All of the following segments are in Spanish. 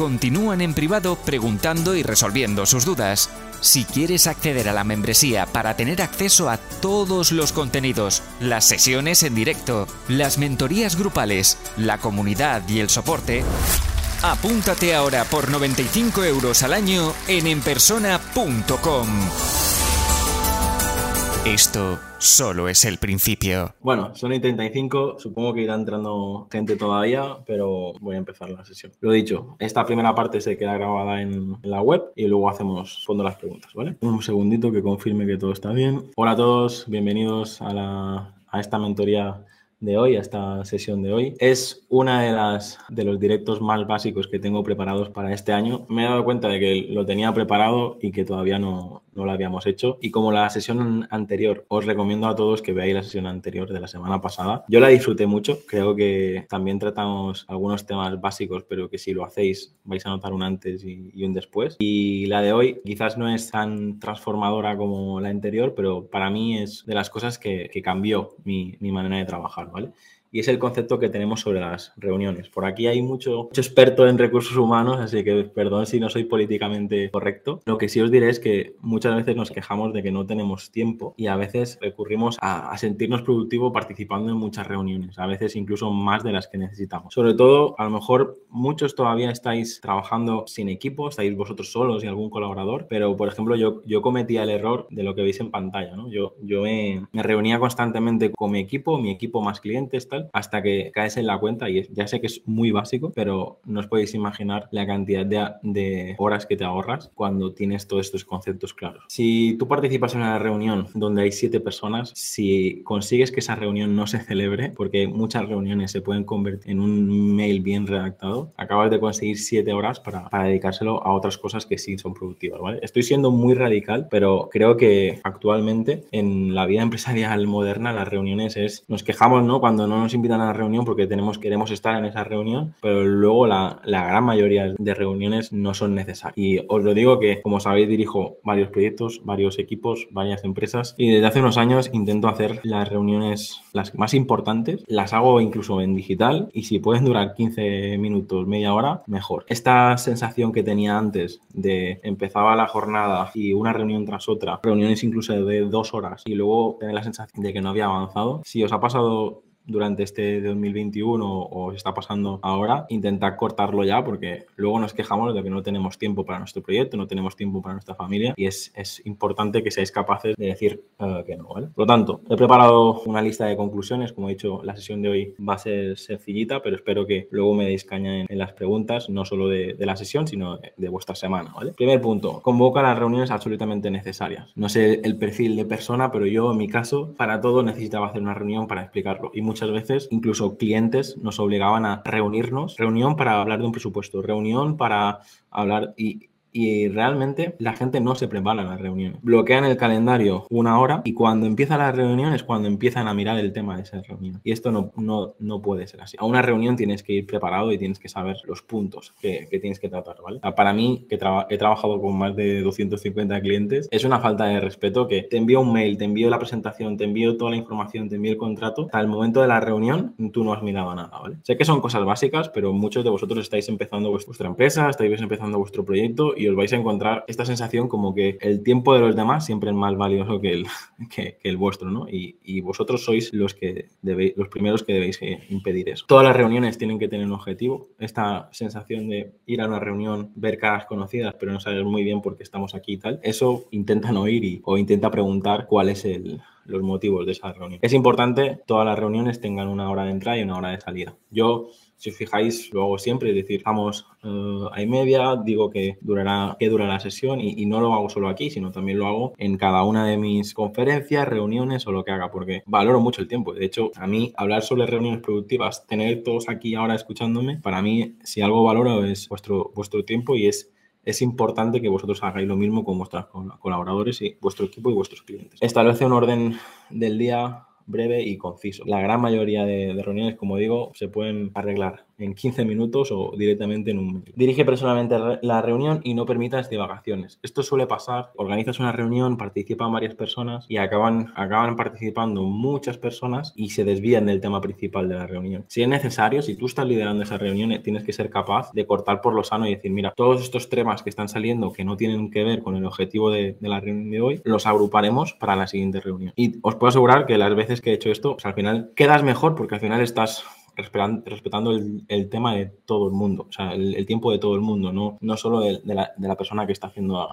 continúan en privado preguntando y resolviendo sus dudas. Si quieres acceder a la membresía para tener acceso a todos los contenidos, las sesiones en directo, las mentorías grupales, la comunidad y el soporte, apúntate ahora por 95 euros al año en enpersona.com. Esto solo es el principio. Bueno, son y 35, supongo que irá entrando gente todavía, pero voy a empezar la sesión. Lo dicho, esta primera parte se queda grabada en, la web y luego hacemos fondo las preguntas, ¿vale? Un segundito que confirme que todo está bien. Hola a todos, bienvenidos a, la, a esta mentoría de hoy, a esta sesión de hoy. Es una de las de los directos más básicos que tengo preparados para este año. Me he dado cuenta de que lo tenía preparado y que todavía no, no lo habíamos hecho. Y como la sesión anterior, os recomiendo a todos que veáis la sesión anterior de la semana pasada. Yo la disfruté mucho, creo que también tratamos algunos temas básicos, pero que si lo hacéis vais a notar un antes y, un después. Y la de hoy quizás no es tan transformadora como la anterior, pero para mí es de las cosas que, cambió mi, mi manera de trabajar. Y es el concepto que tenemos sobre las reuniones. Por aquí hay mucho, mucho, experto en recursos humanos, así que perdón si no soy políticamente correcto. Lo que sí os diré es que muchas veces nos quejamos de que no tenemos tiempo y a veces recurrimos a, sentirnos productivos participando en muchas reuniones, a veces incluso más de las que necesitamos. Sobre todo, a lo mejor muchos todavía estáis trabajando sin equipo, estáis vosotros solos y algún colaborador, pero por ejemplo yo, yo cometía el error de lo que veis en pantalla, ¿no? Yo, yo me, reunía constantemente con mi equipo, mi equipo más clientes, tal, hasta que caes en la cuenta y ya sé que es muy básico, pero no os podéis imaginar la cantidad de, horas que te ahorras cuando tienes todos estos conceptos claros. Si tú participas en una reunión donde hay siete personas, si consigues que esa reunión no se celebre, porque muchas reuniones se pueden convertir en un mail bien redactado, acabas de conseguir siete horas para, para dedicárselo a otras cosas que sí son productivas, ¿vale? Estoy siendo muy radical, pero creo que actualmente en la vida empresarial moderna las reuniones es, nos quejamos, ¿no? Cuando no nos invitan a la reunión porque tenemos, queremos estar en esa reunión, pero luego la, la gran mayoría de reuniones no son necesarias. Y os lo digo que, como sabéis, dirijo varios proyectos, varios equipos, varias empresas y desde hace unos años intento hacer las reuniones las más importantes, las hago incluso en digital y si pueden durar 15 minutos, media hora, mejor. Esta sensación que tenía antes de empezaba la jornada y una reunión tras otra, reuniones incluso de dos horas y luego tener la sensación de que no había avanzado, si os ha pasado durante este 2021 o está pasando ahora, intentar cortarlo ya porque luego nos quejamos de que no tenemos tiempo para nuestro proyecto, no tenemos tiempo para nuestra familia y es, es importante que seáis capaces de decir eh, que no, ¿vale? Por lo tanto, he preparado una lista de conclusiones, como he dicho, la sesión de hoy va a ser sencillita, pero espero que luego me deis caña en, las preguntas, no solo de, de, la sesión, sino de, vuestra semana, ¿vale? Primer punto, convoca las reuniones absolutamente necesarias. No sé el perfil de persona, pero yo en mi caso, para todo necesitaba hacer una reunión para explicarlo y muchas veces incluso clientes nos obligaban a reunirnos, reunión para hablar de un presupuesto, reunión para hablar y y realmente la gente no se prepara las reuniones. Bloquean el calendario una hora y cuando empieza la reunión es cuando empiezan a mirar el tema de esa reunión. Y esto no, no, no puede ser así. A una reunión tienes que ir preparado y tienes que saber los puntos que, que tienes que tratar, ¿vale? Para mí, que he trabajado con más de 250 clientes, es una falta de respeto que te envío un mail, te envío la presentación, te envío toda la información, te envío el contrato. Al momento de la reunión, tú no has mirado nada, ¿vale? Sé que son cosas básicas, pero muchos de vosotros estáis empezando vuestra empresa, estáis empezando vuestro proyecto y os vais a encontrar esta sensación como que el tiempo de los demás siempre es más valioso que el, que, el vuestro, ¿no? Y, y, vosotros sois los, que debéis, los primeros que debéis eh, impedir eso. Todas las reuniones tienen que tener un objetivo. Esta sensación de ir a una reunión, ver caras conocidas, pero no saber muy bien por qué estamos aquí y tal, eso intenta no ir y, o intenta preguntar cuál es el, los motivos de esa reunión. Es importante todas las reuniones tengan una hora de entrada y una hora de salida. Yo si os fijáis, lo hago siempre, es decir, vamos uh, a media, digo que durará, que dura la sesión y, no lo hago solo aquí, sino también lo hago en cada una de mis conferencias, reuniones o lo que haga, porque valoro mucho el tiempo. De hecho, a mí hablar sobre reuniones productivas, tener todos aquí ahora escuchándome, para mí, si algo valoro es vuestro, vuestro tiempo y es es importante que vosotros hagáis lo mismo con vuestros colaboradores y vuestro equipo y vuestros clientes. Establece un orden del día breve y conciso. La gran mayoría de, reuniones, como digo, se pueden arreglar en 15 minutos o directamente en un minuto. Dirige personalmente la reunión y no permitas divagaciones. Esto suele pasar, organizas una reunión, participan varias personas y acaban, acaban participando muchas personas y se desvían del tema principal de la reunión. Si es necesario, si tú estás liderando esa reunión, tienes que ser capaz de cortar por lo sano y decir, mira, todos estos temas que están saliendo que no tienen que ver con el objetivo de, la reunión de hoy, los agruparemos para la siguiente reunión. Y os puedo asegurar que las veces que he hecho esto, pues al final quedas mejor porque al final estás respetando el, tema de todo el mundo, o sea, el, tiempo de todo el mundo, no, no solo de, la, persona que está haciendo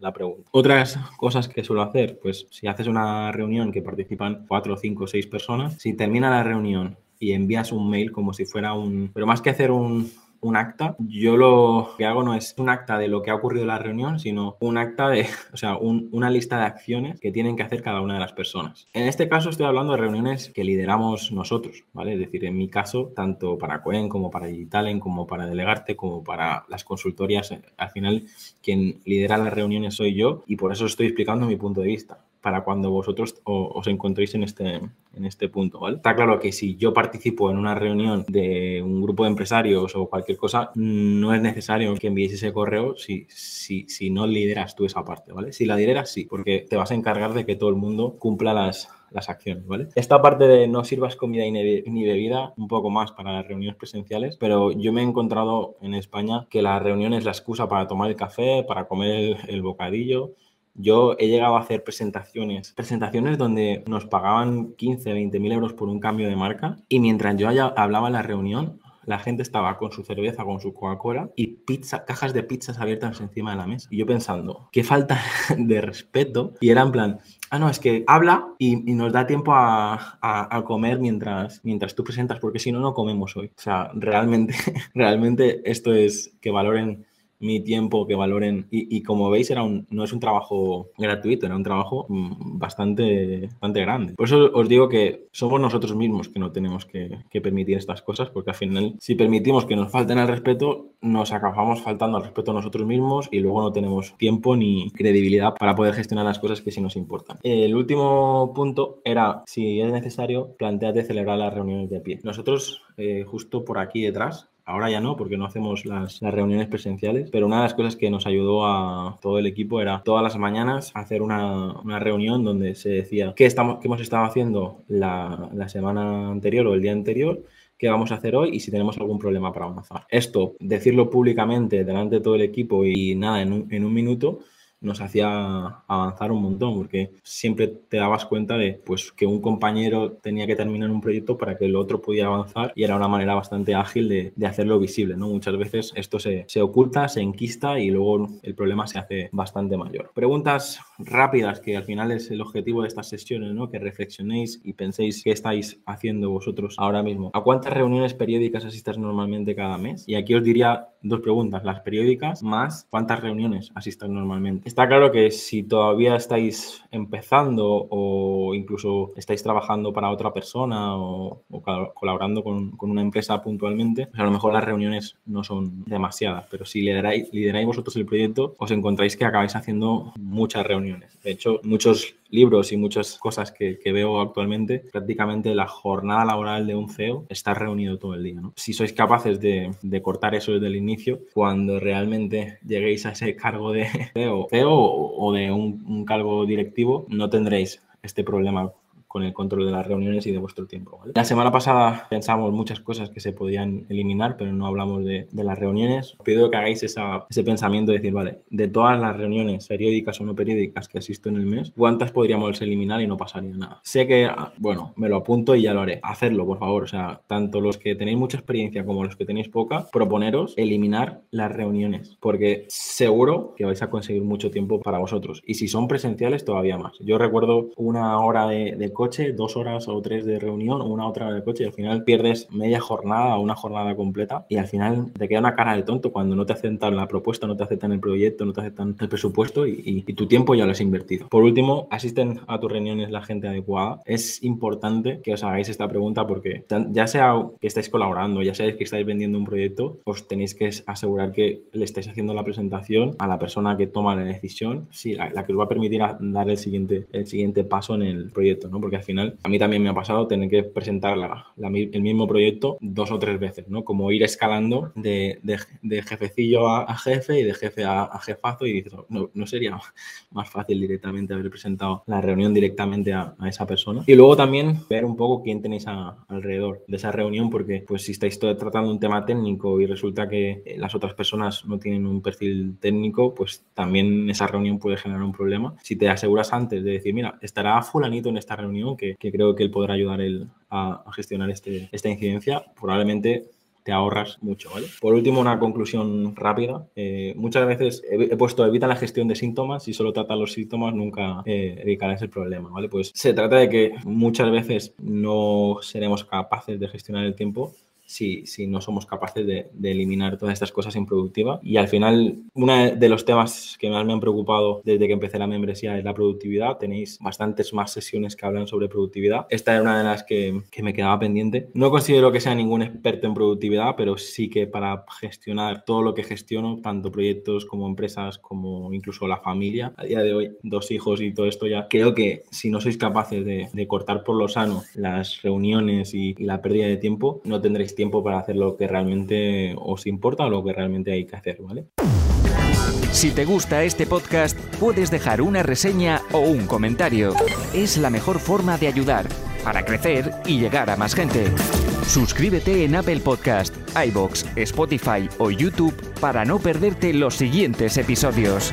la pregunta. Otras cosas que suelo hacer, pues si haces una reunión que participan cuatro, cinco, seis personas, si termina la reunión y envías un mail como si fuera un... Pero más que hacer un, un acta, yo lo que hago no es un acta de lo que ha ocurrido en la reunión, sino un acta de, o sea, una lista de acciones que tienen que hacer cada una de las personas. En este caso estoy hablando de reuniones que lideramos nosotros, ¿vale? Es decir, en mi caso, tanto para Coen como para Digitalen, como para Delegarte, como para las consultorías, al final quien lidera las reuniones soy yo y por eso estoy explicando mi punto de vista para cuando vosotros os encontréis en este, en este punto. Está claro que si yo participo en una reunión de un grupo de empresarios o cualquier cosa, no es necesario que envíes ese correo si, si, si no lideras tú esa parte, ¿vale? Si la lideras, sí, porque te vas a encargar de que todo el mundo cumpla las, las acciones, ¿vale? Esta parte de no sirvas comida ni bebida, un poco más para las reuniones presenciales, pero yo me he encontrado en España que la reunión es la excusa para tomar el café, para comer el bocadillo, yo he llegado a hacer presentaciones, presentaciones donde nos pagaban 15, 20 mil euros por un cambio de marca y mientras yo hablaba en la reunión, la gente estaba con su cerveza, con su Coca-Cola y pizza, cajas de pizzas abiertas encima de la mesa. Y yo pensando, qué falta de respeto. Y era en plan, ah, no, es que habla y, nos da tiempo a, a, comer mientras, mientras tú presentas, porque si no, no comemos hoy. O sea, realmente, realmente esto es que valoren mi tiempo, que valoren. Y, como veis, era un, no es un trabajo gratuito, era un trabajo mm, bastante, bastante grande. Por eso os digo que somos nosotros mismos que no tenemos que, permitir estas cosas, porque al final, si permitimos que nos falten al respeto, nos acabamos faltando al respeto a nosotros mismos y luego no tenemos tiempo ni credibilidad para poder gestionar las cosas que sí nos importan. El último punto era, si es necesario, planteate celebrar las reuniones de pie. Nosotros, eh, justo por aquí detrás, Ahora ya no, porque no hacemos las, reuniones presenciales, pero una de las cosas que nos ayudó a todo el equipo era todas las mañanas hacer una, reunión donde se decía qué, estamos, qué hemos estado haciendo la, semana anterior o el día anterior qué vamos a hacer hoy y si tenemos algún problema para avanzar. Esto, decirlo públicamente delante de todo el equipo y nada, en en un minuto, nos hacía avanzar un montón, porque siempre te dabas cuenta de pues, que un compañero tenía que terminar un proyecto para que el otro pudiera avanzar y era una manera bastante ágil de, hacerlo visible. ¿no? Muchas veces esto se, se, oculta, se enquista y luego el problema se hace bastante mayor. Preguntas rápidas, que al final es el objetivo de estas sesiones, ¿no? que reflexionéis y penséis qué estáis haciendo vosotros ahora mismo. ¿A cuántas reuniones periódicas asistas normalmente cada mes? Y aquí os diría dos preguntas, las periódicas más cuántas reuniones asistas normalmente. Está claro que si todavía estáis empezando o incluso estáis trabajando para otra persona o, colaborando con, una empresa puntualmente, pues a lo mejor las reuniones no son demasiadas, pero si lideráis, lideráis vosotros el proyecto, os encontráis que acabáis haciendo muchas reuniones. De hecho, muchos libros y muchas cosas que, veo actualmente, prácticamente la jornada laboral de un CEO está reunido todo el día. Si sois capaces de, cortar eso desde el inicio, cuando realmente lleguéis a ese cargo de CEO, CEO o de un cargo directivo, no tendréis este problema con el control de las reuniones y de vuestro tiempo. La semana pasada pensamos muchas cosas que se podían eliminar, pero no hablamos de, las reuniones. Os pido que hagáis ese pensamiento de decir, vale, de todas las reuniones periódicas o no periódicas que asisto en el mes, ¿cuántas podríamos eliminar y no pasaría nada? Sé que, ah, bueno, me lo apunto y ya lo haré. Hacerlo, por favor. O sea, tanto los que tenéis mucha experiencia como los que tenéis poca, proponeros eliminar las reuniones, porque seguro que vais a conseguir mucho tiempo para vosotros. Y si son presenciales, todavía más. Yo recuerdo una hora de, de coche coche, dos horas o tres de reunión, una otra hora de coche y al final pierdes media jornada o una jornada completa y al final te queda una cara de tonto cuando no te aceptan la propuesta, no te aceptan el proyecto, no te aceptan el presupuesto y, tu tiempo ya lo has invertido. Por último, asisten a tus reuniones la gente adecuada. Es importante que os hagáis esta pregunta porque ya sea que estáis colaborando, ya sea que estáis vendiendo un proyecto, os tenéis que asegurar que le estáis haciendo la presentación a la persona que toma la decisión, sí, la, que os va a permitir dar el siguiente, el siguiente paso en el proyecto, ¿no? Porque al final a mí también me ha pasado tener que presentar el mismo proyecto dos o tres veces, ¿no? Como ir escalando de, de, jefecillo a, jefe y de jefe a, jefazo y dices, no, no, sería más fácil directamente haber presentado la reunión directamente a, esa persona. Y luego también ver un poco quién tenéis alrededor de esa reunión, porque pues si estáis tratando un tema técnico y resulta que las otras personas no tienen un perfil técnico, pues también esa reunión puede generar un problema. Si te aseguras antes de decir, mira, estará fulanito en esta reunión, que, creo que él podrá ayudar él a, gestionar este, esta incidencia, probablemente te ahorras mucho, ¿vale? Por último, una conclusión rápida. Eh, muchas veces he, puesto evita la gestión de síntomas y solo trata los síntomas, nunca eh, el problema, ¿vale? Pues se trata de que muchas veces no seremos capaces de gestionar el tiempo si, si no somos capaces de, de, eliminar todas estas cosas improductivas. Y al final, uno de los temas que más me han preocupado desde que empecé la membresía es la productividad. Tenéis bastantes más sesiones que hablan sobre productividad. Esta era una de las que, que me quedaba pendiente. No considero que sea ningún experto en productividad, pero sí que para gestionar todo lo que gestiono, tanto proyectos como empresas, como incluso la familia, a día de hoy, dos hijos y todo esto ya, creo que si no sois capaces de, de cortar por lo sano las reuniones y, y la pérdida de tiempo, no tendréis tiempo para hacer lo que realmente os importa o lo que realmente hay que hacer, ¿vale? Si te gusta este podcast, puedes dejar una reseña o un comentario. Es la mejor forma de ayudar para crecer y llegar a más gente. Suscríbete en Apple Podcast, iBox, Spotify o YouTube para no perderte los siguientes episodios.